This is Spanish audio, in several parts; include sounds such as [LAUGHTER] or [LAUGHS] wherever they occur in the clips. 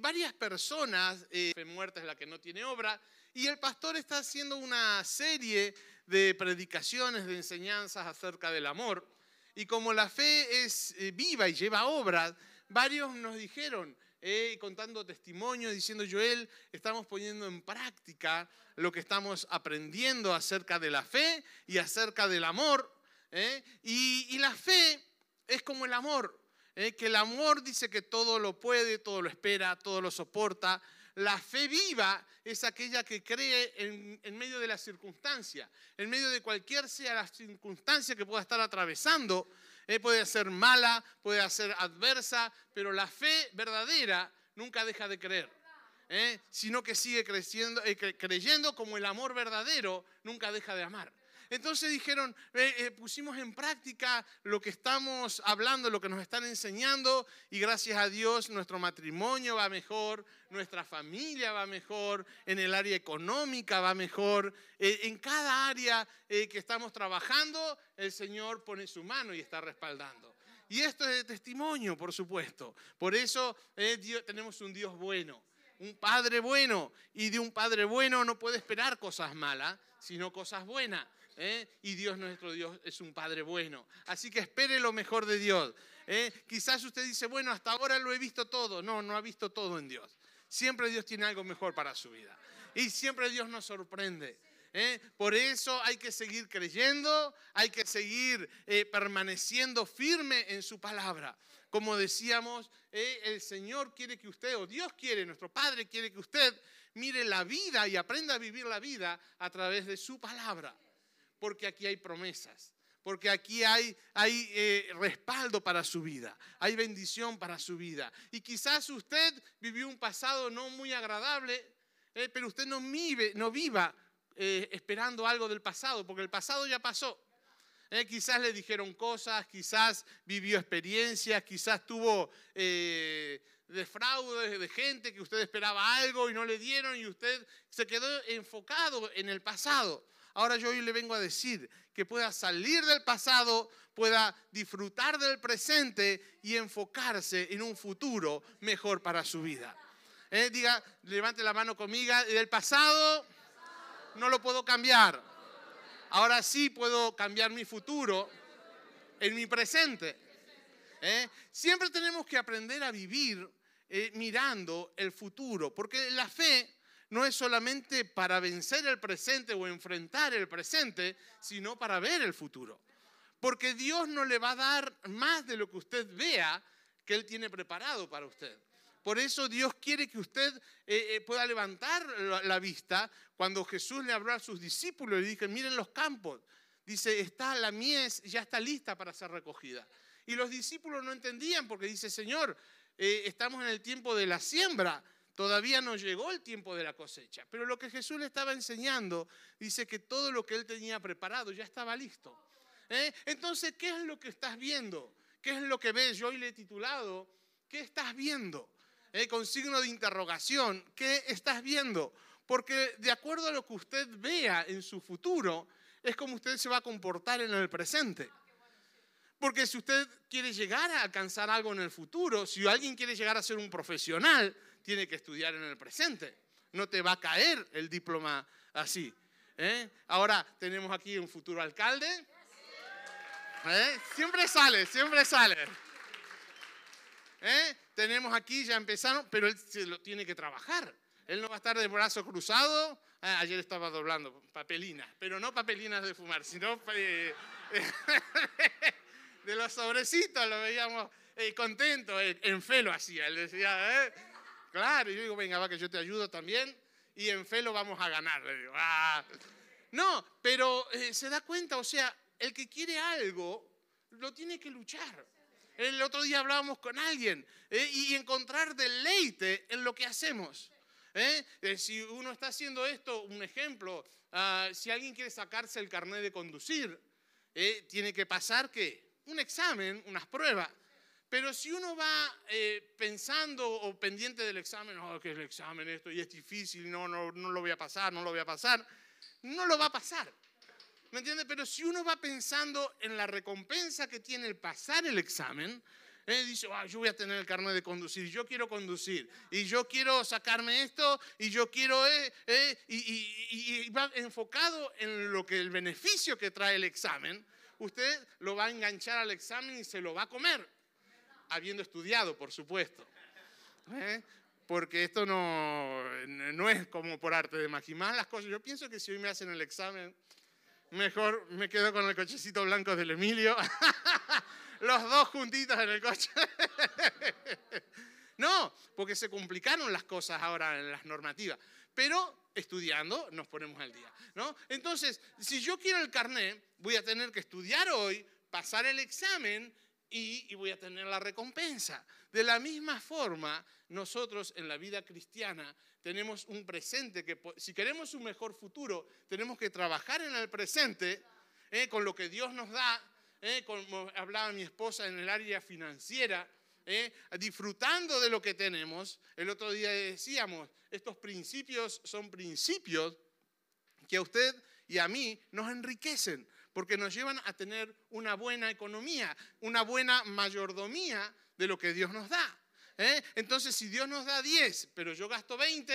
varias personas, eh, fe muerta es la que no tiene obra, y el pastor está haciendo una serie de predicaciones, de enseñanzas acerca del amor. Y como la fe es eh, viva y lleva obras, varios nos dijeron, eh, contando testimonio, diciendo, Joel, estamos poniendo en práctica lo que estamos aprendiendo acerca de la fe y acerca del amor. ¿eh? Y, y, la fe es como el amor, que el amor dice que todo lo puede, todo lo espera, todo lo soporta, la fe viva es aquella que cree en, medio de la circunstancia, en medio de cualquier sea la circunstancia que pueda estar atravesando. Eh, puede ser mala, puede ser adversa, pero la fe verdadera nunca deja de creer. Eh, sino que sigue creciendo, eh, creyendo como el amor verdadero nunca deja de amar. Entonces dijeron, eh, eh, pusimos en práctica lo que estamos hablando, lo que nos están enseñando y gracias a Dios nuestro matrimonio va mejor, nuestra familia va mejor, en el área económica va mejor, eh, en cada área que estamos trabajando el Señor pone su mano y está respaldando. Y esto es de testimonio, por supuesto. Por eso tenemos un Dios bueno, un Padre bueno. Y de un Padre bueno no puede esperar cosas malas, sino cosas buenas. ¿Eh? y Dios nuestro Dios es un Padre bueno. Así que espere lo mejor de Dios. ¿eh? Quizás usted dice, bueno, hasta ahora lo he visto todo. No, no ha visto todo en Dios. Siempre Dios tiene algo mejor para su vida. Y siempre Dios nos sorprende. ¿eh? Por eso hay que seguir creyendo, hay que seguir permaneciendo firme en su palabra. Como decíamos, el Señor quiere que usted, o Dios quiere, nuestro Padre quiere que usted mire la vida y aprenda a vivir la vida a través de su palabra porque aquí hay promesas, porque aquí hay, hay eh, respaldo para su vida, hay bendición para su vida. Y quizás usted vivió un pasado no muy agradable, eh, pero usted no, vive, no viva eh, esperando algo del pasado, porque el pasado ya pasó. quizás le dijeron cosas, quizás vivió experiencias, quizás tuvo defraudes de gente que usted esperaba algo y no le dieron y usted se quedó enfocado en el pasado. Ahora yo hoy le vengo a decir que pueda salir del pasado, pueda disfrutar del presente y enfocarse en un futuro mejor para su vida. Eh, diga, levante la mano conmigo, del pasado no lo puedo cambiar. Ahora sí puedo cambiar mi futuro en mi presente. Eh, siempre tenemos que aprender a vivir eh, mirando el futuro, porque la fe no es solamente para vencer el presente o enfrentar el presente, sino para ver el futuro. Porque Dios no le va a dar más de lo que usted vea que Él tiene preparado para usted. Por eso Dios quiere que usted eh, eh, pueda levantar la, vista. Cuando Jesús le habló a sus discípulos, le dije, miren los campos. Dice, está la mies, ya está lista para ser recogida. Y los discípulos no entendían porque dice, Señor, eh, estamos en el tiempo de la siembra Todavía no llegó el tiempo de la cosecha. Pero lo que Jesús le estaba enseñando dice que todo lo que él tenía preparado ya estaba listo. ¿Eh? Entonces, ¿qué es lo que estás viendo? ¿Qué es lo que ves? Yo hoy le he titulado, ¿qué estás viendo? ¿Eh? Con signo de interrogación, ¿qué estás viendo? Porque de acuerdo a lo que usted vea en su futuro, es como usted se va a comportar en el presente. Porque si usted quiere llegar a alcanzar algo en el futuro, si alguien quiere llegar a ser un profesional, tiene que estudiar en el presente. No te va a caer el diploma así. ¿eh? Ahora tenemos aquí un futuro alcalde. ¿eh? Siempre sale, siempre sale. ¿eh? Tenemos aquí, ya empezaron, pero él se lo tiene que trabajar. Él no va a estar de brazo cruzado. Ah, ayer estaba doblando papelinas, pero no papelinas de fumar, sino [LAUGHS] de los sobrecitos, lo veíamos contento, en fe lo hacía. Él decía, ¿eh? Claro, yo digo, venga, va que yo te ayudo también y en fe lo vamos a ganar. Ah". No, pero eh, se da cuenta, o sea, el que quiere algo lo tiene que luchar. El otro día hablábamos con alguien eh, y encontrar deleite en lo que hacemos. ¿eh? si uno está haciendo esto, un ejemplo, ah, si alguien quiere sacarse el carnet de conducir, tiene que pasar ¿qué? un examen, unas pruebas. Pero si uno va eh, pensando o pendiente del examen, oh, que es el examen esto y es difícil, no, no, no lo voy a pasar, no lo voy a pasar, no lo va a pasar. ¿Me entiende? Pero si uno va pensando en la recompensa que tiene el pasar el examen, ¿eh? dice, ah, yo voy a tener el carnet de conducir, yo quiero conducir, y yo quiero sacarme esto, y yo quiero, eh, eh, y, y, va enfocado en lo que el beneficio que trae el examen, usted lo va a enganchar al examen y se lo va a comer, habiendo estudiado, por supuesto. Porque esto no, no es como por arte de magia. Más las cosas, yo pienso que si hoy me hacen el examen, mejor me quedo con el cochecito blanco del Emilio. [LAUGHS] Los dos juntitos en el coche. [LAUGHS] No, porque se complicaron las cosas ahora en las normativas. Pero estudiando nos ponemos al día. ¿no? Entonces, si yo quiero el carnet, voy a tener que estudiar hoy, pasar el examen y, voy a tener la recompensa. De la misma forma, nosotros en la vida cristiana tenemos un presente que si queremos un mejor futuro, tenemos que trabajar en el presente eh, con lo que Dios nos da, eh, como hablaba mi esposa en el área financiera, eh, disfrutando de lo que tenemos. El otro día decíamos, estos principios son principios que a usted y a mí nos enriquecen porque nos llevan a tener una buena economía, una buena mayordomía de lo que Dios nos da. ¿eh? Entonces, si Dios nos da 10, pero yo gasto 20,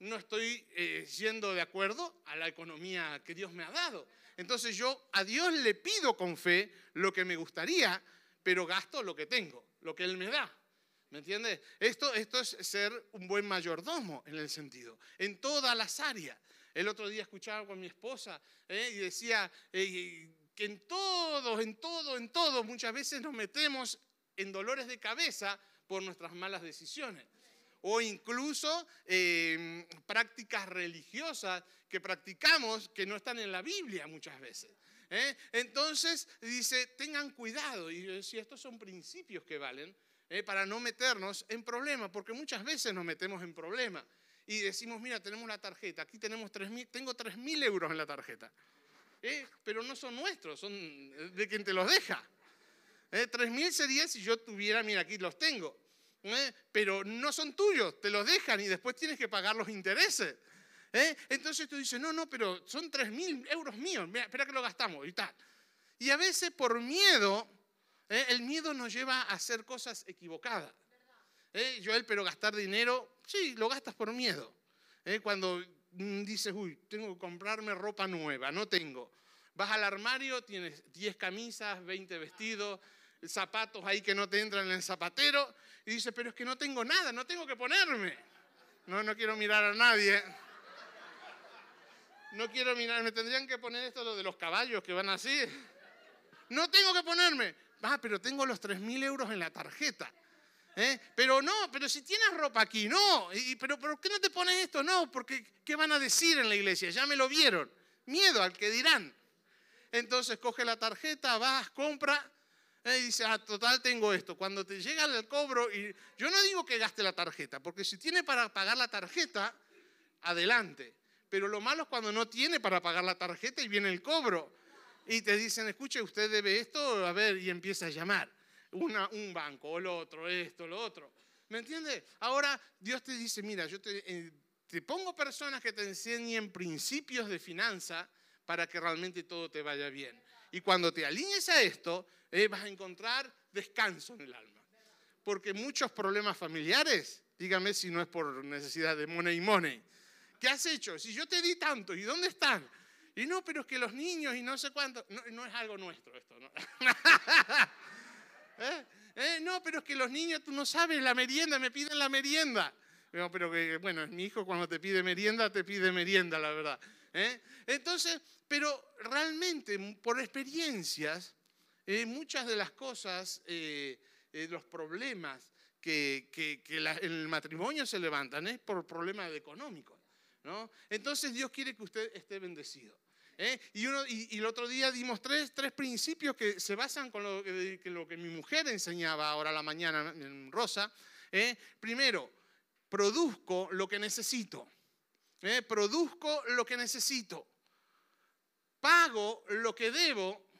no estoy eh, yendo de acuerdo a la economía que Dios me ha dado. Entonces yo a Dios le pido con fe lo que me gustaría, pero gasto lo que tengo, lo que Él me da. ¿Me entiendes? Esto, esto es ser un buen mayordomo en el sentido, en todas las áreas. El otro día escuchaba con mi esposa ¿eh? y decía eh, que en todo, en todo, en todo, muchas veces nos metemos en dolores de cabeza por nuestras malas decisiones. O incluso em, prácticas religiosas que practicamos que no están en la Biblia muchas veces. ¿eh? Entonces dice, tengan cuidado. Y si estos son principios que valen para no meternos en problemas, porque muchas veces nos metemos en problemas y decimos, mira, tenemos la tarjeta, aquí tenemos 3, tengo 3.000 euros en la tarjeta. ¿Eh? Pero no son nuestros, son de quien te los deja. ¿Eh? 3.000 sería si yo tuviera, mira, aquí los tengo. ¿Eh? Pero no son tuyos, te los dejan y después tienes que pagar los intereses. ¿Eh? Entonces tú dices, no, no, pero son 3.000 euros míos, espera que lo gastamos y tal. Y a veces por miedo, ¿eh? el miedo nos lleva a hacer cosas equivocadas. ¿Eh? Joel, pero gastar dinero, sí, lo gastas por miedo. ¿Eh? Cuando mm, dices, uy, tengo que comprarme ropa nueva, no tengo. Vas al armario, tienes 10 camisas, 20 vestidos, zapatos ahí que no te entran en el zapatero, y dices, pero es que no tengo nada, no tengo que ponerme. No, no quiero mirar a nadie. No quiero mirar, me tendrían que poner esto lo de los caballos que van así. No tengo que ponerme. Ah, pero tengo los 3.000 euros en la tarjeta. ¿Eh? Pero no, pero si tienes ropa aquí, no. Y, pero ¿por qué no te pones esto? No, porque ¿qué van a decir en la iglesia? Ya me lo vieron. Miedo al que dirán. Entonces coge la tarjeta, vas, compra ¿eh? y dice, ah, total tengo esto. Cuando te llega el cobro, y yo no digo que gaste la tarjeta, porque si tiene para pagar la tarjeta, adelante. Pero lo malo es cuando no tiene para pagar la tarjeta y viene el cobro. Y te dicen, escuche, usted debe esto, a ver, y empieza a llamar un banco o lo otro, esto, lo otro. ¿Me entiendes? Ahora Dios te dice, mira, yo te, eh, te pongo personas que te enseñen principios de finanza para que realmente todo te vaya bien. Y cuando te alinees a esto, eh, vas a encontrar descanso en el alma. Porque muchos problemas familiares, dígame si no es por necesidad de money money, ¿qué has hecho? Si yo te di tanto, ¿y dónde están? Y no, pero es que los niños y no sé cuánto, no, no es algo nuestro esto, ¿no? [LAUGHS] ¿Eh? ¿Eh? No, pero es que los niños, tú no sabes, la merienda, me piden la merienda. pero que, bueno, mi hijo cuando te pide merienda, te pide merienda, la verdad. ¿Eh? Entonces, pero realmente, por experiencias, muchas de las cosas, los problemas que en el matrimonio se levantan es por problemas económicos. ¿no? Entonces Dios quiere que usted esté bendecido. ¿Eh? Y, uno, y, el otro día dimos tres, tres principios que se basan con lo que, lo que mi mujer enseñaba ahora a la mañana en Rosa. ¿eh? Primero, produzco lo que necesito. ¿eh? Produzco lo que necesito. Pago lo que debo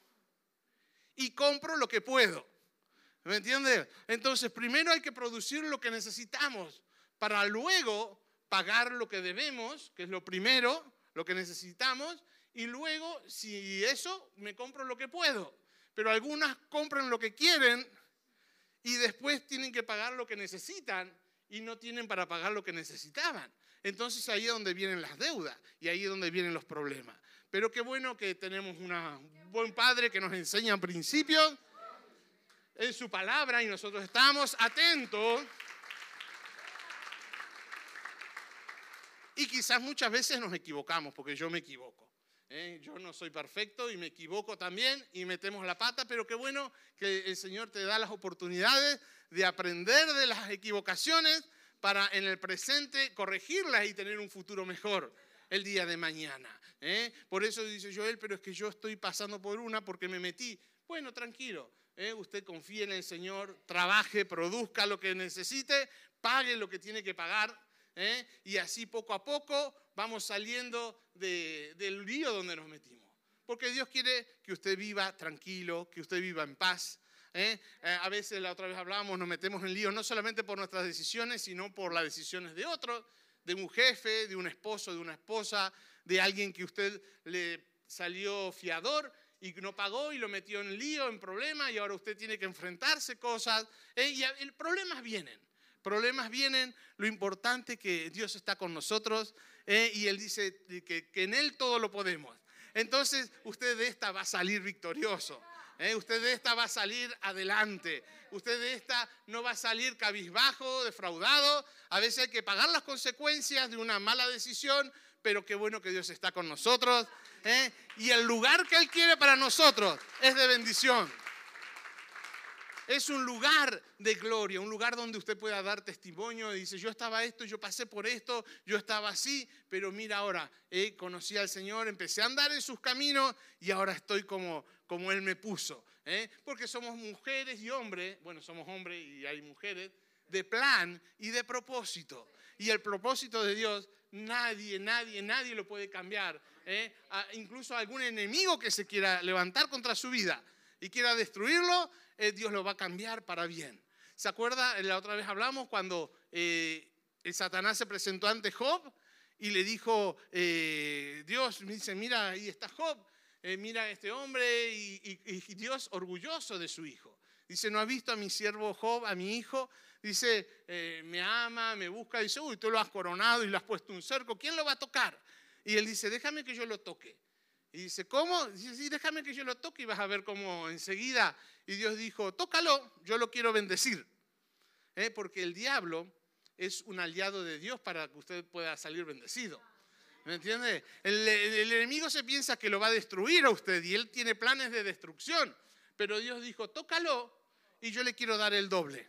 y compro lo que puedo. ¿Me entiendes? Entonces, primero hay que producir lo que necesitamos para luego pagar lo que debemos, que es lo primero, lo que necesitamos, y luego, si eso, me compro lo que puedo. Pero algunas compran lo que quieren y después tienen que pagar lo que necesitan y no tienen para pagar lo que necesitaban. Entonces ahí es donde vienen las deudas y ahí es donde vienen los problemas. Pero qué bueno que tenemos un buen padre que nos enseña principios en su palabra y nosotros estamos atentos. Y quizás muchas veces nos equivocamos, porque yo me equivoco. ¿Eh? Yo no soy perfecto y me equivoco también y metemos la pata, pero qué bueno que el Señor te da las oportunidades de aprender de las equivocaciones para en el presente corregirlas y tener un futuro mejor el día de mañana. ¿eh? Por eso dice Joel, pero es que yo estoy pasando por una porque me metí. Bueno, tranquilo, ¿eh? usted confíe en el Señor, trabaje, produzca lo que necesite, pague lo que tiene que pagar ¿eh? y así poco a poco vamos saliendo del lío donde nos metimos. Porque Dios quiere que usted viva tranquilo, que usted viva en paz. ¿eh? A veces, la otra vez hablábamos, nos metemos en lío no solamente por nuestras decisiones, sino por las decisiones de otros, de un jefe, de un esposo, de una esposa, de alguien que usted le salió fiador y no pagó y lo metió en lío, en problema, y ahora usted tiene que enfrentarse cosas. ¿eh? Y problemas vienen, problemas vienen. Lo importante es que Dios está con nosotros ¿eh? y Él dice que, en Él todo lo podemos. Entonces usted de esta va a salir victorioso. ¿eh? Usted de esta va a salir adelante. Usted de esta no va a salir cabizbajo, defraudado. A veces hay que pagar las consecuencias de una mala decisión, pero qué bueno que Dios está con nosotros. ¿eh? Y el lugar que Él quiere para nosotros es de bendición. Es un lugar de gloria, un lugar donde usted pueda dar testimonio dice, yo estaba esto, yo pasé por esto, yo estaba así, pero mira ahora, eh, conocí al Señor, empecé a andar en sus caminos y ahora estoy como, como Él me puso. ¿eh? Porque somos mujeres y hombres, bueno, somos hombres y hay mujeres, de plan y de propósito. Y el propósito de Dios, nadie, nadie, nadie lo puede cambiar. ¿eh? incluso algún enemigo que se quiera levantar contra su vida y quiera destruirlo, eh, Dios lo va a cambiar para bien. ¿Se acuerda? La otra vez hablamos cuando eh, el Satanás se presentó ante Job y le dijo, Dios dice, mira, ahí está Job, mira a este hombre y, Dios orgulloso de su hijo. Dice, ¿no ha visto a mi siervo Job, a mi hijo? Dice, me ama, me busca. Dice, uy, tú lo has coronado y le has puesto un cerco. ¿Quién lo va a tocar? Y él dice, déjame que yo lo toque. Y dice, ¿cómo? Dice, sí, déjame que yo lo toque y vas a ver cómo enseguida. Y Dios dijo, tócalo, yo lo quiero bendecir. ¿Eh? Porque el diablo es un aliado de Dios para que usted pueda salir bendecido. ¿Me entiende? El, el, enemigo se piensa que lo va a destruir a usted y él tiene planes de destrucción. Pero Dios dijo, tócalo y yo le quiero dar el doble.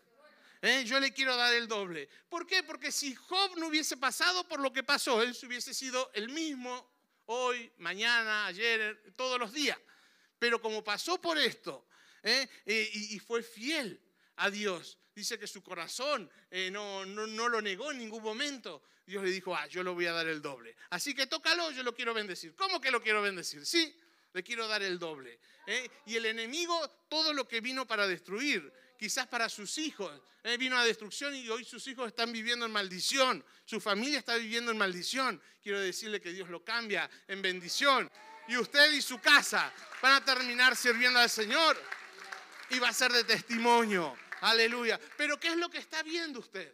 ¿Eh? Yo le quiero dar el doble. ¿Por qué? Porque si Job no hubiese pasado por lo que pasó, él hubiese sido el mismo hoy, mañana, ayer, todos los días. Pero como pasó por esto ¿eh? y, fue fiel a Dios, dice que su corazón eh, no, no, no, lo negó en ningún momento. Dios le dijo, ah, yo lo voy a dar el doble. Así que tócalo, yo lo quiero bendecir. ¿Cómo que lo quiero bendecir? Sí, le quiero dar el doble. Y el enemigo, todo lo que vino para destruir, quizás para sus hijos. Eh, vino a destrucción y hoy sus hijos están viviendo en maldición. Su familia está viviendo en maldición. Quiero decirle que Dios lo cambia en bendición. Y usted y su casa van a terminar sirviendo al Señor y va a ser de testimonio. Aleluya. Pero ¿qué es lo que está viendo usted?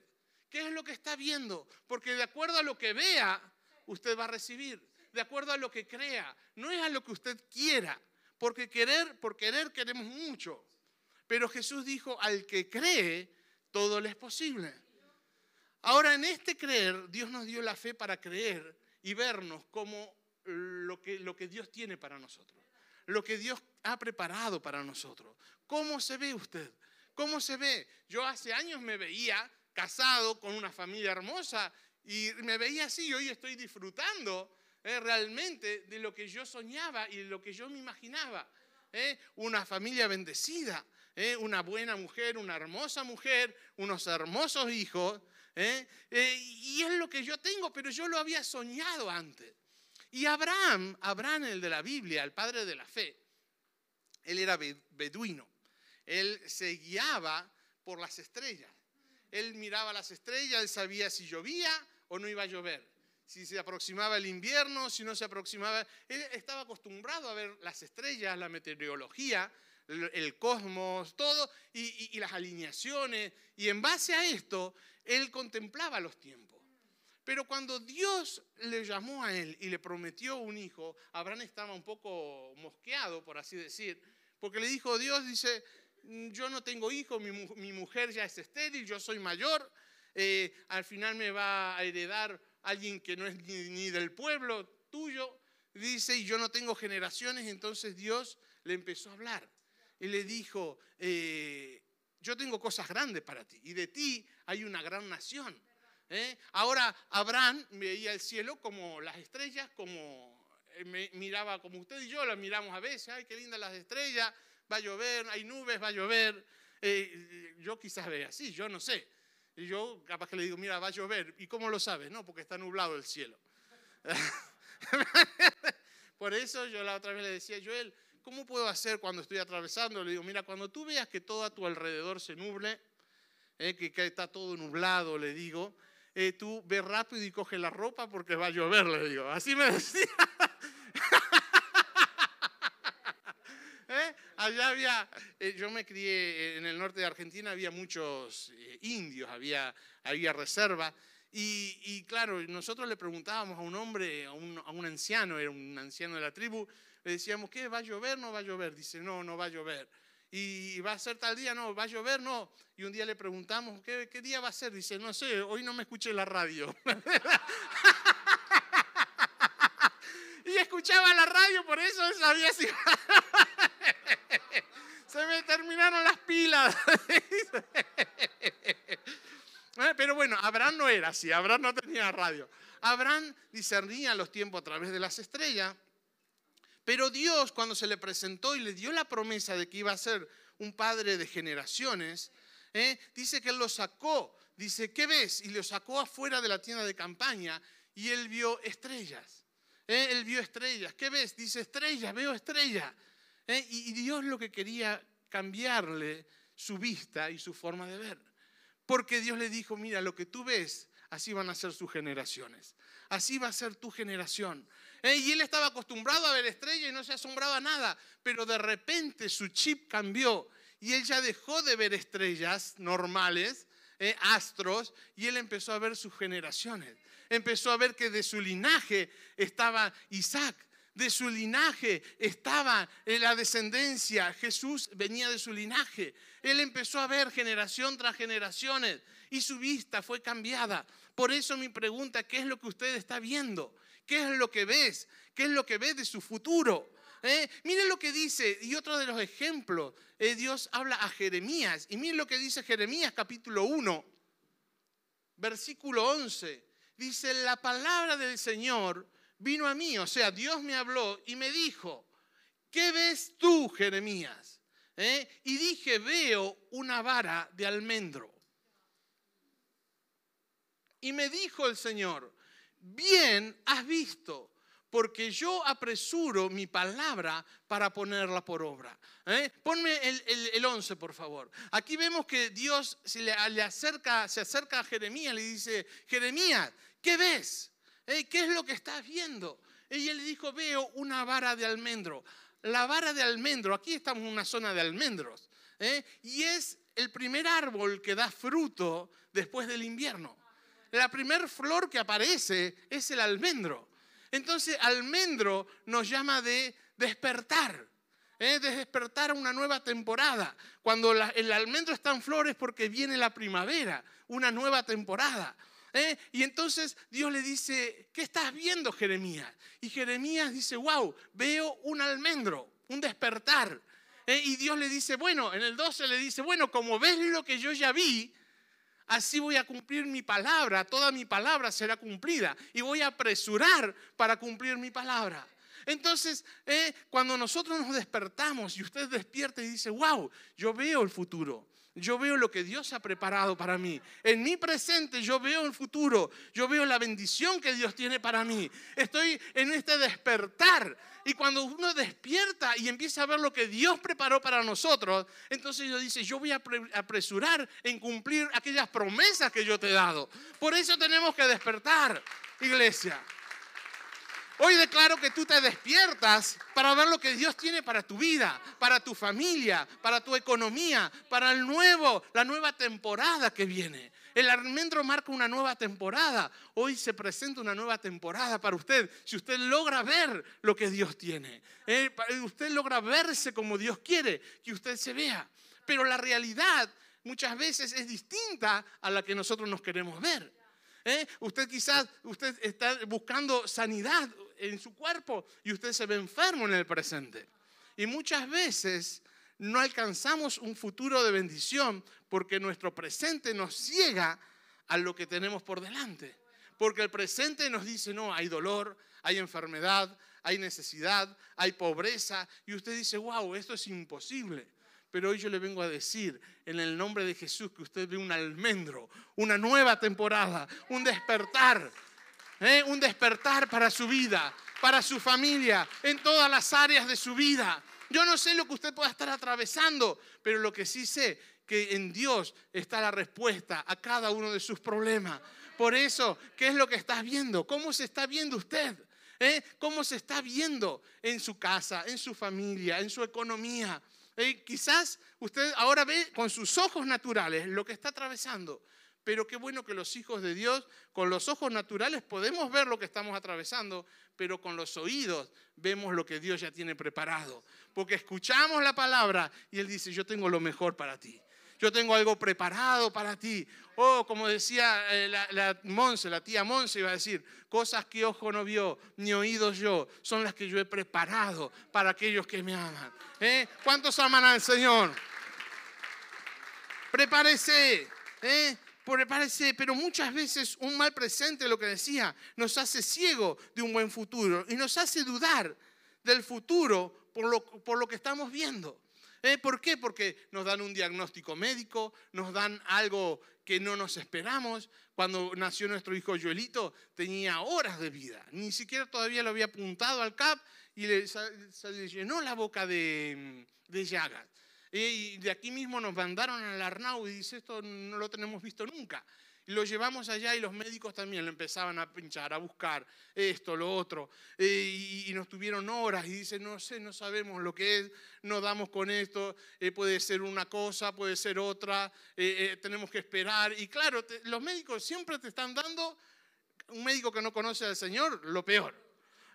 ¿Qué es lo que está viendo? Porque de acuerdo a lo que vea, usted va a recibir. De acuerdo a lo que crea. No es a lo que usted quiera. Porque querer, por querer queremos mucho. Pero Jesús dijo, al que cree, todo le es posible. Ahora, en este creer, Dios nos dio la fe para creer y vernos como lo que, lo que Dios tiene para nosotros, lo que Dios ha preparado para nosotros. ¿Cómo se ve usted? ¿Cómo se ve? Yo hace años me veía casado con una familia hermosa y me veía así y hoy estoy disfrutando eh, realmente de lo que yo soñaba y de lo que yo me imaginaba. Eh, una familia bendecida. ¿Eh? una buena mujer, una hermosa mujer, unos hermosos hijos. ¿eh? Eh, y es lo que yo tengo, pero yo lo había soñado antes. Y Abraham, Abraham el de la Biblia, el padre de la fe, él era beduino. Él se guiaba por las estrellas. Él miraba las estrellas, él sabía si llovía o no iba a llover, si se aproximaba el invierno, si no se aproximaba. Él estaba acostumbrado a ver las estrellas, la meteorología, el cosmos, todo, y, las alineaciones. Y en base a esto, él contemplaba los tiempos. Pero cuando Dios le llamó a él y le prometió un hijo, Abraham estaba un poco mosqueado, por así decir, porque le dijo, Dios dice, mm, yo no tengo hijo, mi, mujer ya es estéril, yo soy mayor, eh, al final me va a heredar alguien que no es ni, del pueblo tuyo, dice, y yo no tengo generaciones, entonces Dios le empezó a hablar y le dijo, eh, yo tengo cosas grandes para ti y de ti hay una gran nación. ¿eh? Ahora Abraham veía el cielo como las estrellas, como miraba como usted y yo la miramos a veces, ay, qué lindas las estrellas, va a llover, hay nubes, va a llover. Eh, yo quizás vea así, yo no sé. Y yo capaz que le digo, mira, va a llover. ¿Y cómo lo sabes? No, porque está nublado el cielo. [LAUGHS] Por eso yo la otra vez le decía, Joel, ¿cómo puedo hacer cuando estoy atravesando? Le digo, mira, cuando tú veas que todo a tu alrededor se nuble, eh, que, que, está todo nublado, le digo, eh, tú ve rápido y coge la ropa porque va a llover, le digo. Así me decía. [LAUGHS] ¿Eh? Allá había, eh, yo me crié en el norte de Argentina, había muchos indios, había, había reserva. Y, claro, nosotros le preguntábamos a un hombre, a un, a un anciano, era un anciano de la tribu, le decíamos, ¿qué? ¿Va a llover? No va a llover. Dice, no, no va a llover y va a ser tal día, no, va a llover, no. Y un día le preguntamos, ¿qué, día va a ser? Dice, no sé, hoy no me escuché la radio. [LAUGHS] y escuchaba la radio, por eso sabía si... [LAUGHS] Se me terminaron las pilas. [LAUGHS] Eh, pero bueno, Abraham no era así, Abraham no tenía radio. Abraham discernía los tiempos a través de las estrellas pero Dios cuando se le presentó y le dio la promesa de que iba a ser un padre de generaciones, ¿eh? dice que lo sacó. Dice, ¿qué ves? Y lo sacó afuera de la tienda de campaña y él vio estrellas. ¿eh? Él vio estrellas. ¿Qué ves? Dice, estrellas, veo estrellas. ¿eh? Y Dios lo que quería cambiarle su vista y su forma de ver. Porque Dios le dijo, mira, lo que tú ves, así van a ser sus generaciones. Así va a ser tu generación. Eh, y él estaba acostumbrado a ver estrellas y no se asombraba nada, pero de repente su chip cambió y él ya dejó de ver estrellas normales, eh, astros, y él empezó a ver sus generaciones. Empezó a ver que de su linaje estaba Isaac, de su linaje estaba en la descendencia, Jesús venía de su linaje. Él empezó a ver generación tras generaciones y su vista fue cambiada. Por eso mi pregunta, ¿qué es lo que usted está viendo? ¿Qué es lo que ves? ¿Qué es lo que ves de su futuro? ¿Eh? Lo que dice, y otro de los ejemplos, eh, Dios habla a Jeremías, y miren lo que dice Jeremías capítulo 1, versículo 11. Dice, la palabra del Señor vino a mí, o sea, Dios me habló y me dijo, ¿qué ves tú, Jeremías? ¿Eh? Y dije, veo una vara de almendro. Y me dijo el Señor, bien has visto, porque yo apresuro mi palabra para ponerla por obra. ¿Eh? Ponme el, 11, por favor. Aquí vemos que Dios se le, acerca, se acerca a Jeremías, le dice, Jeremías, ¿qué ves? ¿Eh? ¿Qué es lo que estás viendo? Y él le dijo, veo una vara de almendro. La vara de almendro, aquí estamos en una zona de almendros, ¿eh? y es el primer árbol que da fruto después del invierno la primer flor que aparece es el almendro. Entonces, almendro nos llama de despertar, ¿eh? de despertar a una nueva temporada. Cuando el almendro está en flores porque viene la primavera, una nueva temporada. ¿eh? Y entonces Dios le dice, ¿qué estás viendo, Jeremías? Y Jeremías dice, wow, veo un almendro, un despertar. ¿eh? Y Dios le dice, bueno, en el 12 le dice, bueno, como ves lo que yo ya vi, así voy a cumplir mi palabra, toda mi palabra será cumplida y voy a apresurar para cumplir mi palabra. Entonces, eh, cuando nosotros nos despertamos y usted despierta y dice, wow, yo veo el futuro, yo veo lo que Dios ha preparado para mí. En mi presente yo veo el futuro. Yo veo la bendición que Dios tiene para mí. Estoy en este despertar. Y cuando uno despierta y empieza a ver lo que Dios preparó para nosotros, entonces Dios dice, yo voy a apresurar en cumplir aquellas promesas que yo te he dado. Por eso tenemos que despertar, iglesia. Hoy declaro que tú te despiertas para ver lo que Dios tiene para tu vida, para tu familia, para tu economía, para el nuevo, la nueva temporada que viene. El almendro marca una nueva temporada. Hoy se presenta una nueva temporada para usted. Si usted logra ver lo que Dios tiene, eh, usted logra verse como Dios quiere que usted se vea. Pero la realidad muchas veces es distinta a la que nosotros nos queremos ver. ¿eh? Usted quizás usted está buscando sanidad en su cuerpo y usted se ve enfermo en el presente. Y muchas veces no alcanzamos un futuro de bendición porque nuestro presente nos ciega a lo que tenemos por delante. Porque el presente nos dice, no, hay dolor, hay enfermedad, hay necesidad, hay pobreza. Y usted dice, wow, esto es imposible. Pero hoy yo le vengo a decir, en el nombre de Jesús, que usted ve un almendro, una nueva temporada, un despertar, ¿eh? un despertar para su vida, para su familia, en todas las áreas de su vida. Yo no sé lo que usted pueda estar atravesando, pero lo que sí sé, que en Dios está la respuesta a cada uno de sus problemas. Por eso, ¿qué es lo que estás viendo? ¿Cómo se está viendo usted? ¿Eh? ¿Cómo se está viendo en su casa, en su familia, en su economía? quizás usted ahora ve con sus ojos naturales lo que está atravesando, pero qué bueno que los hijos de Dios, con los ojos naturales podemos ver lo que estamos atravesando, pero con los oídos vemos lo que Dios ya tiene preparado. Porque escuchamos la palabra y Él dice, yo tengo lo mejor para ti. Yo tengo algo preparado para ti. Oh, como decía eh, la, la Monse, la tía Monse iba a decir, cosas que ojo no vio, ni oídos yo, son las que yo he preparado para aquellos que me aman. ¿Eh? ¿Cuántos aman al Señor? Prepárese, ¿eh? Prepárese, pero muchas veces un mal presente, lo que decía, nos hace ciego de un buen futuro y nos hace dudar del futuro por lo, por lo que estamos viendo. ¿Eh? ¿Por qué? Porque nos dan un diagnóstico médico, nos dan algo que no nos esperamos. Cuando nació nuestro hijo Joelito tenía horas de vida, ni siquiera todavía lo había apuntado al CAP y le, se llenó la boca de, de llagas. Y de aquí mismo nos mandaron al Arnau y dice, esto no lo tenemos visto nunca. Y lo llevamos allá y los médicos también lo empezaban a pinchar, a buscar esto, lo otro. Eh, y, nos tuvieron horas y dicen, no sé, no sabemos lo que es, no damos con esto, eh, puede ser una cosa, puede ser otra, eh, tenemos que esperar. Y claro, los médicos siempre te están dando, un médico que no conoce al Señor, lo peor.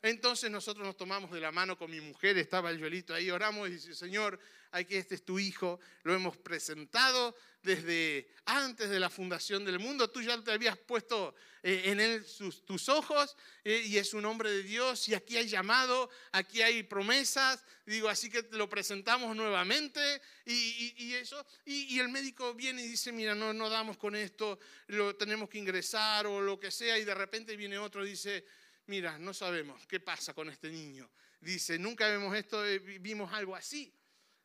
Entonces nosotros nos tomamos de la mano con mi mujer, estaba el Joelito ahí, oramos y dice, Señor, aquí este es tu hijo, lo hemos presentado desde antes de la fundación del mundo, tú ya te habías puesto eh, en él tus ojos eh, y es un hombre de Dios y aquí hay llamado, aquí hay promesas, digo, así que te lo presentamos nuevamente y, eso, y, el médico viene y dice, mira, no, no damos con esto, lo tenemos que ingresar o lo que sea y de repente viene otro y dice, mira, no sabemos qué pasa con este niño. Dice, nunca vemos esto, eh, vimos algo así.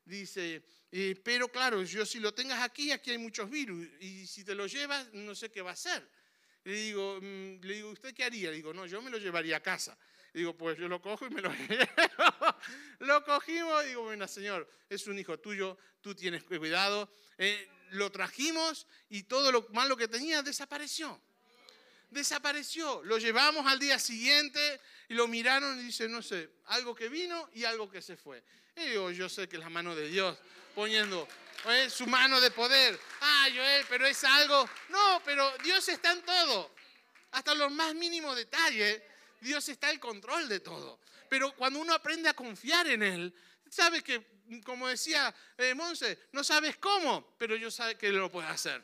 Dice, eh, pero claro, yo si lo tengas aquí, aquí hay muchos virus, y si te lo llevas, no sé qué va a hacer. Le digo, mm, le digo, ¿usted qué haría? Digo, no, yo me lo llevaría a casa. Digo, pues yo lo cojo y me lo [LAUGHS] llevo. lo cogimos digo, bueno, señor, es un hijo tuyo, tú tienes cuidado. Eh, lo trajimos y todo lo malo que tenía desapareció desapareció. Lo llevamos al día siguiente y lo miraron y dicen, no sé, algo que vino y algo que se fue. Y yo sé que es la mano de Dios poniendo ¿eh? su mano de poder. Ah, Joel, pero es algo. No, pero Dios está en todo. Hasta los más mínimos detalles, Dios está en control de todo. Pero cuando uno aprende a confiar en Él, sabe que, como decía eh, no sabes cómo, pero yo sé que lo puede hacer.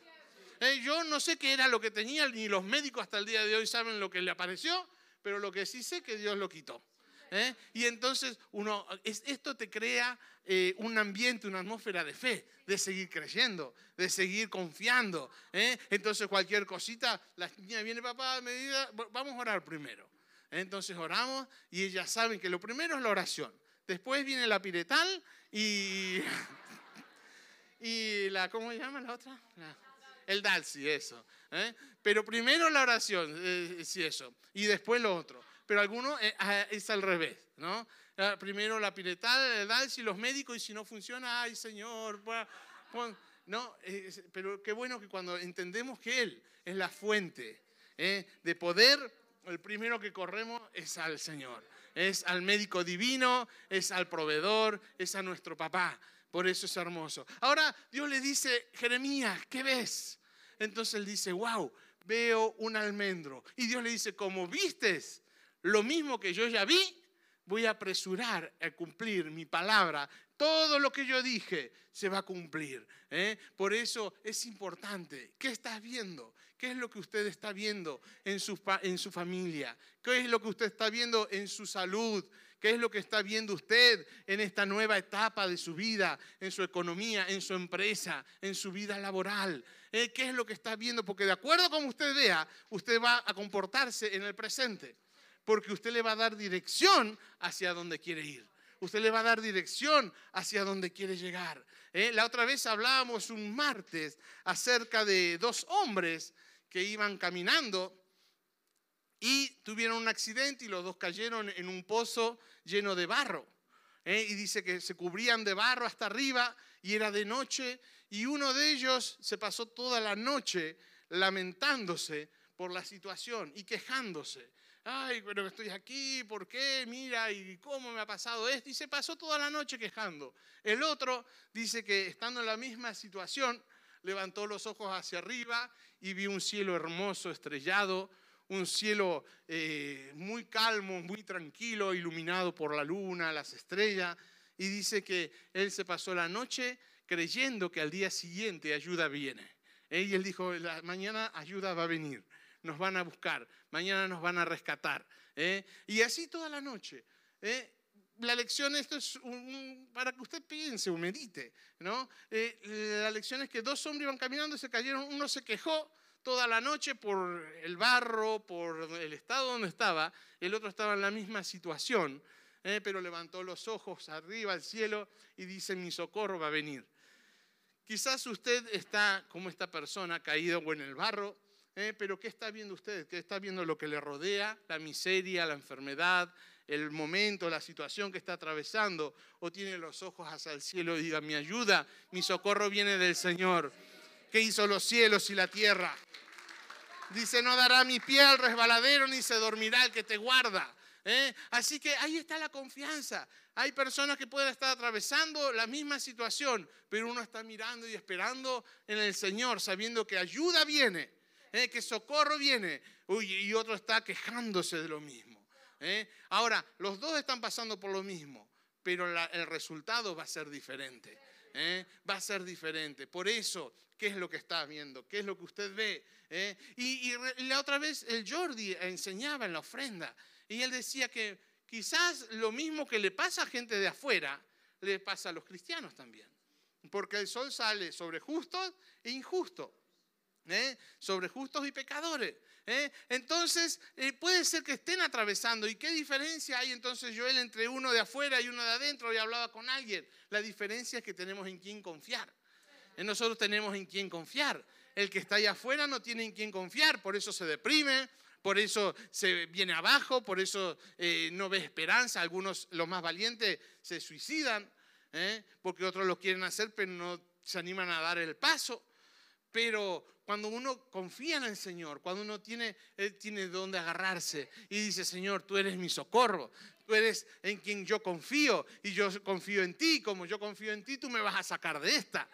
Eh, yo no sé qué era lo que tenía, ni los médicos hasta el día de hoy saben lo que le apareció, pero lo que sí sé que Dios lo quitó. ¿eh? Y entonces uno, esto te crea eh, un ambiente, una atmósfera de fe, de seguir creyendo, de seguir confiando. Entonces cualquier cosita, la niña viene, papá, me dice, vamos a orar primero. Entonces oramos y ellas saben que lo primero es la oración. Después viene la piretal y, [LAUGHS] y la, ¿cómo se llama la otra? El Dalsi, eso. ¿eh? Pero primero la oración, eh, sí, eso, y después lo otro. Pero alguno eh, ah, es al revés, ¿no? Ah, primero la piretada, el Dalsi, los médicos, y si no funciona, ay, Señor, no, pero qué bueno que cuando entendemos que Él es la fuente de poder, el primero que corremos es al Señor. Es al médico divino, es al proveedor, es a nuestro papá. Por eso es hermoso. Ahora Dios le dice, Jeremías, ¿qué ves? Entonces él dice, wow, veo un almendro. Y Dios le dice, como vistes lo mismo que yo ya vi, voy a apresurar a cumplir mi palabra. Todo lo que yo dije se va a cumplir. ¿eh? Por eso es importante. ¿Qué estás viendo? ¿Qué es lo que usted está viendo en su, en su familia? ¿Qué es lo que usted está viendo en su salud? ¿Qué es lo que está viendo usted en esta nueva etapa de su vida, en su economía, en su empresa, en su vida laboral? ¿Eh? ¿Qué es lo que está viendo? Porque de acuerdo como usted vea, usted va a comportarse en el presente. Porque usted le va a dar dirección hacia donde quiere ir. Usted le va a dar dirección hacia donde quiere llegar. ¿Eh? La otra vez hablábamos un martes acerca de dos hombres que iban caminando y tuvieron un accidente y los dos cayeron en un pozo lleno de barro. ¿eh? Y dice que se cubrían de barro hasta arriba y era de noche y uno de ellos se pasó toda la noche lamentándose por la situación y quejándose. Ay, pero estoy aquí, ¿por qué? Mira, ¿y cómo me ha pasado esto? Y se pasó toda la noche quejando. El otro dice que estando en la misma situación, levantó los ojos hacia arriba y vio un cielo hermoso, estrellado, un cielo eh, muy calmo, muy tranquilo, iluminado por la luna, las estrellas, y dice que él se pasó la noche creyendo que al día siguiente ayuda viene. ¿eh? Y él dijo, mañana ayuda va a venir, nos van a buscar, mañana nos van a rescatar. ¿eh? Y así toda la noche. La lección, esto es para que usted piense o medite, ¿no? la lección es que dos hombres iban caminando y se cayeron, uno se quejó, toda la noche por el barro, por el estado donde estaba. El otro estaba en la misma situación, ¿eh? pero levantó los ojos arriba al cielo y dice, mi socorro va a venir. Quizás usted está como esta persona caído en el barro, ¿eh? pero ¿qué está viendo usted? ¿Qué está viendo lo que le rodea? La miseria, la enfermedad, el momento, la situación que está atravesando, o tiene los ojos hacia el cielo y diga, mi ayuda, mi socorro viene del Señor, que hizo los cielos y la tierra. Dice, no dará mi pie al resbaladero ni se dormirá el que te guarda. ¿eh? Así que ahí está la confianza. Hay personas que pueden estar atravesando la misma situación, pero uno está mirando y esperando en el Señor, sabiendo que ayuda viene, ¿eh? que socorro viene, y otro está quejándose de lo mismo. ¿eh? Ahora, los dos están pasando por lo mismo, pero el resultado va a ser diferente. Va a ser diferente. Por eso, ¿qué es lo que está viendo? ¿Qué es lo que usted ve? ¿eh? Y, la otra vez el Jordi enseñaba en la ofrenda y él decía que quizás lo mismo que le pasa a gente de afuera, le pasa a los cristianos también. Porque el sol sale sobre justos e injustos, ¿eh? sobre justos y pecadores. ¿eh? Entonces, puede ser que estén atravesando. ¿Y qué diferencia hay entonces, Joel, entre uno de afuera y uno de adentro? Y hablaba con alguien. La diferencia es que tenemos en quién confiar. Nosotros tenemos en quién confiar el que está allá afuera no tiene en quién confiar, por eso se deprime, por eso se viene abajo, por eso eh, no ve esperanza. Algunos, los más valientes, se suicidan, ¿eh? porque otros lo quieren hacer, pero no se animan a dar el paso. Pero cuando uno confía en el Señor, cuando uno tiene, Él tiene dónde agarrarse y dice, Señor, tú eres mi socorro, tú eres en quien yo confío y yo confío en ti, como yo confío en ti, tú me vas a sacar de esta.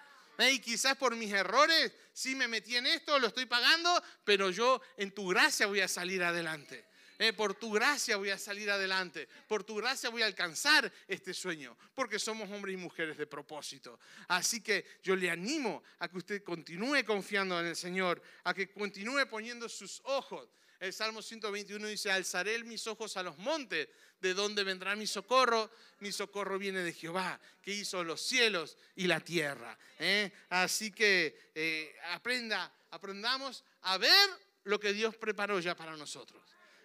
Y quizás por mis errores sí me metí en esto, lo estoy pagando, pero yo en tu gracia voy a salir adelante. Eh, por tu gracia voy a salir adelante. Por tu gracia voy a alcanzar este sueño. Porque somos hombres y mujeres de propósito. Así que yo le animo a que usted continúe confiando en el Señor. A que continúe poniendo sus ojos. El Salmo 121 dice, alzaré mis ojos a los montes ¿De dónde vendrá mi socorro? Mi socorro viene de Jehová, que hizo los cielos y la tierra. ¿eh? Así que eh, aprenda, aprendamos a ver lo que Dios preparó ya para nosotros.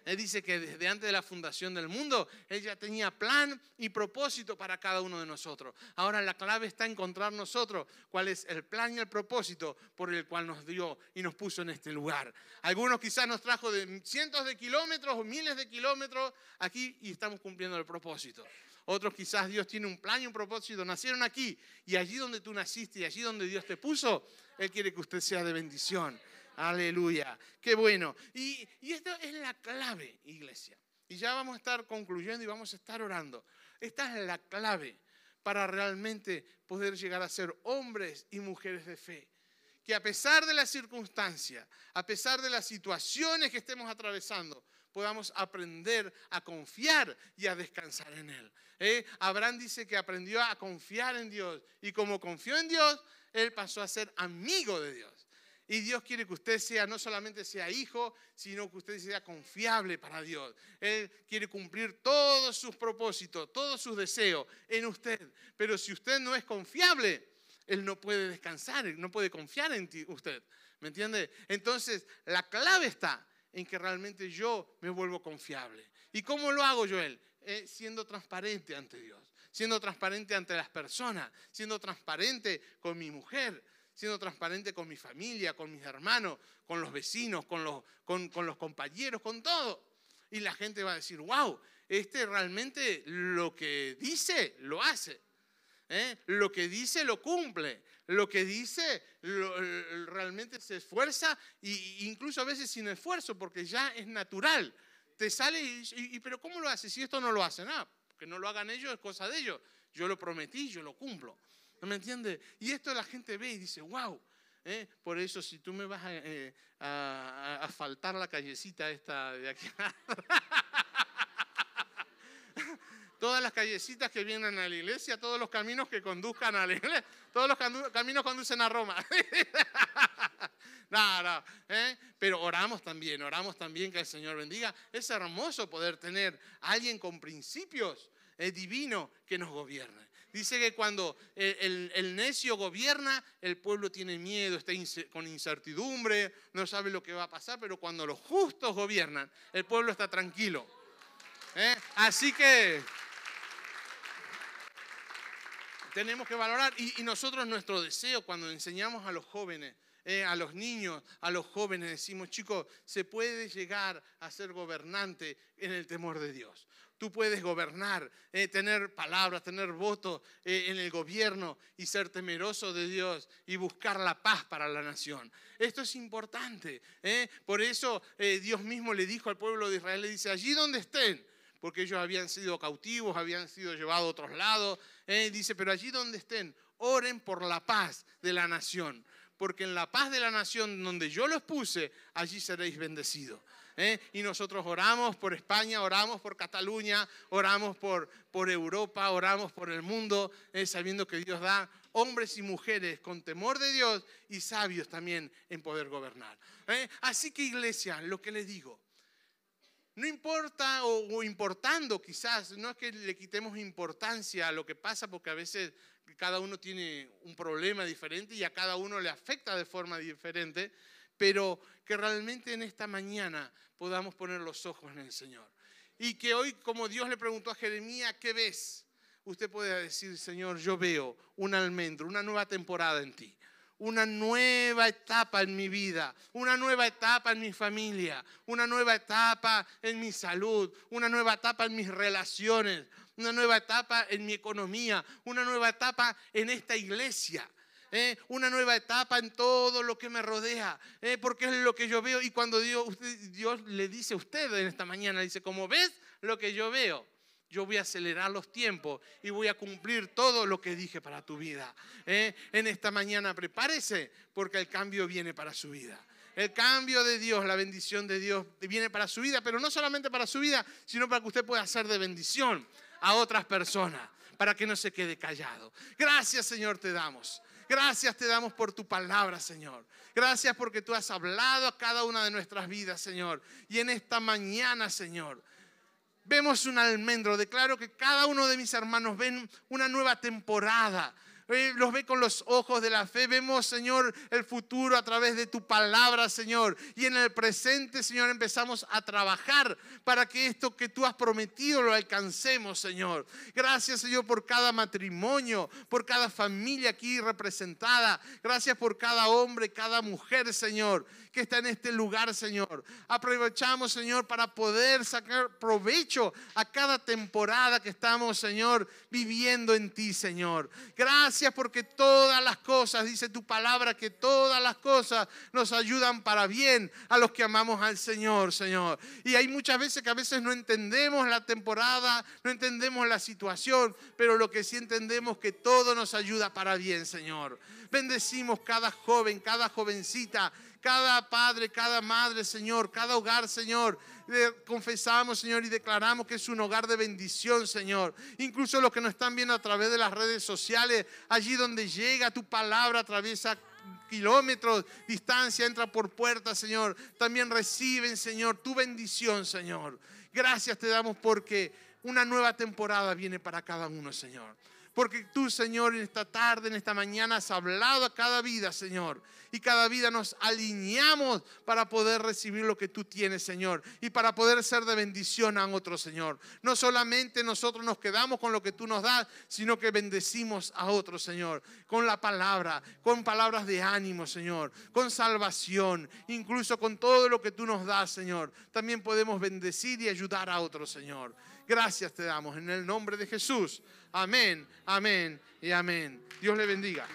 Él dice que desde antes de la fundación del mundo, Él ya tenía plan y propósito para cada uno de nosotros. Ahora la clave está en encontrar nosotros cuál es el plan y el propósito por el cual nos dio y nos puso en este lugar. Algunos quizás nos trajo de cientos de kilómetros o miles de kilómetros aquí y estamos cumpliendo el propósito. Otros quizás Dios tiene un plan y un propósito. Nacieron aquí y allí donde tú naciste y allí donde Dios te puso, Él quiere que usted sea de bendición. Aleluya. Qué bueno. Y, y esto es la la clave, iglesia. Y ya vamos a estar concluyendo y vamos a estar orando. Esta es la clave para realmente poder llegar a ser hombres y mujeres de fe. Que a pesar de las circunstancias, a pesar de las situaciones que estemos atravesando, podamos aprender a confiar y a descansar en Él. ¿Eh? Abraham dice que aprendió a confiar en Dios y como confió en Dios, él pasó a ser amigo de Dios. Y Dios quiere que usted sea, no solamente sea hijo, sino que usted sea confiable para Dios. Él quiere cumplir todos sus propósitos, todos sus deseos en usted. Pero si usted no es confiable, Él no puede descansar, no puede confiar en usted. ¿Me entiende? Entonces, la clave está en que realmente yo me vuelvo confiable. ¿Y cómo lo hago, Joel? Eh, siendo transparente ante Dios, siendo transparente ante las personas, siendo transparente con mi mujer, siendo transparente con mi familia, con mis hermanos, con los vecinos, con los, con, los compañeros, con todo. Y la gente va a decir, wow, este realmente lo que dice, lo hace. ¿eh? Lo que dice, lo cumple. Lo que dice, realmente se esfuerza, e incluso a veces sin esfuerzo, porque ya es natural. Te sale y, pero ¿cómo lo hace? Si esto no lo hace, nada, que no lo hagan ellos es cosa de ellos. Yo lo prometí, yo lo cumplo. ¿No me entiende? Y esto la gente ve y dice, wow. ¿eh? Por eso, si tú me vas eh, a, a, faltar la callecita esta de aquí. [LAUGHS] todas las callecitas que vienen a la iglesia, todos los caminos que conduzcan a la iglesia, todos los caminos conducen a Roma. [LAUGHS] no, no, ¿eh? Pero oramos también, oramos también que el Señor bendiga. Es hermoso poder tener a alguien con principios eh, divinos que nos gobierne. Dice que cuando el, necio gobierna, el pueblo tiene miedo, está con incertidumbre, no sabe lo que va a pasar, pero cuando los justos gobiernan, el pueblo está tranquilo. ¿Eh? Así que tenemos que valorar, y, nosotros nuestro deseo cuando enseñamos a los jóvenes, eh, a los niños, a los jóvenes, decimos, chicos, se puede llegar a ser gobernante en el temor de Dios. Tú puedes gobernar, eh, tener palabras, tener votos eh, en el gobierno y ser temeroso de Dios y buscar la paz para la nación. Esto es importante. Eh. Por eso Dios mismo le dijo al pueblo de Israel, le dice, allí donde estén, porque ellos habían sido cautivos, habían sido llevados a otros lados, dice, pero allí donde estén, oren por la paz de la nación, porque en la paz de la nación donde yo los puse, allí seréis bendecidos. ¿Eh? Y nosotros oramos por España, oramos por Cataluña, oramos por, por Europa, oramos por el mundo, ¿eh? sabiendo que Dios da hombres y mujeres con temor de Dios y sabios también en poder gobernar. ¿eh? Así que iglesia, lo que les digo, no importa o, importando quizás, no es que le quitemos importancia a lo que pasa porque a veces cada uno tiene un problema diferente y a cada uno le afecta de forma diferente, pero que realmente en esta mañana podamos poner los ojos en el Señor. Y que hoy, como Dios le preguntó a Jeremías, ¿qué ves? Usted puede decir, Señor, yo veo un almendro, una nueva temporada en ti una nueva etapa en mi vida, una nueva etapa en mi familia, una nueva etapa en mi salud, una nueva etapa en mis relaciones, una nueva etapa en mi economía, una nueva etapa en esta iglesia. ¿Eh? una nueva etapa en todo lo que me rodea, ¿eh? porque es lo que yo veo. Y cuando Dios, le dice a usted en esta mañana, dice, como ves lo que yo veo, yo voy a acelerar los tiempos y voy a cumplir todo lo que dije para tu vida. ¿eh? En esta mañana prepárese porque el cambio viene para su vida. El cambio de Dios, la bendición de Dios viene para su vida, pero no solamente para su vida, sino para que usted pueda ser de bendición a otras personas, para que no se quede callado. Gracias Señor te damos. Gracias te damos por tu palabra, Señor. Gracias porque tú has hablado a cada una de nuestras vidas, Señor. Y en esta mañana, Señor, vemos un almendro. Declaro que cada uno de mis hermanos ven una nueva temporada los ve con los ojos de la fe. Vemos, Señor, el futuro a través de tu palabra, Señor. Y en el presente, Señor, empezamos a trabajar para que esto que tú has prometido lo alcancemos, Señor. Gracias, Señor, por cada matrimonio, por cada familia aquí representada. Gracias por cada hombre, cada mujer, Señor, que está en este lugar, Señor. Aprovechamos, Señor, para poder sacar provecho a cada temporada que estamos, Señor, viviendo en ti, Señor. Gracias Gracias porque todas las cosas, dice tu palabra, que todas las cosas nos ayudan para bien a los que amamos al Señor, Señor. Y hay muchas veces que a veces no entendemos la temporada, no entendemos la situación, pero lo que sí entendemos que todo nos ayuda para bien, Señor. Bendecimos cada joven, cada jovencita cada padre, cada madre, Señor, cada hogar, Señor. Confesamos, Señor, y declaramos que es un hogar de bendición, Señor. Incluso los que nos están viendo a través de las redes sociales, allí donde llega tu palabra, atraviesa kilómetros, distancia, entra por puertas, Señor. También reciben, Señor, tu bendición, Señor. Gracias te damos porque una nueva temporada viene para cada uno, Señor. Porque tú, Señor, en esta tarde, en esta mañana has hablado a cada vida, Señor. Y cada vida nos alineamos para poder recibir lo que tú tienes, Señor. Y para poder ser de bendición a otro, Señor. No solamente nosotros nos quedamos con lo que tú nos das, sino que bendecimos a otro, Señor. Con la palabra, con palabras de ánimo, Señor. Con salvación, incluso con todo lo que tú nos das, Señor. También podemos bendecir y ayudar a otro, Señor. Gracias te damos en el nombre de Jesús. Amén, amén y amén. Dios le bendiga.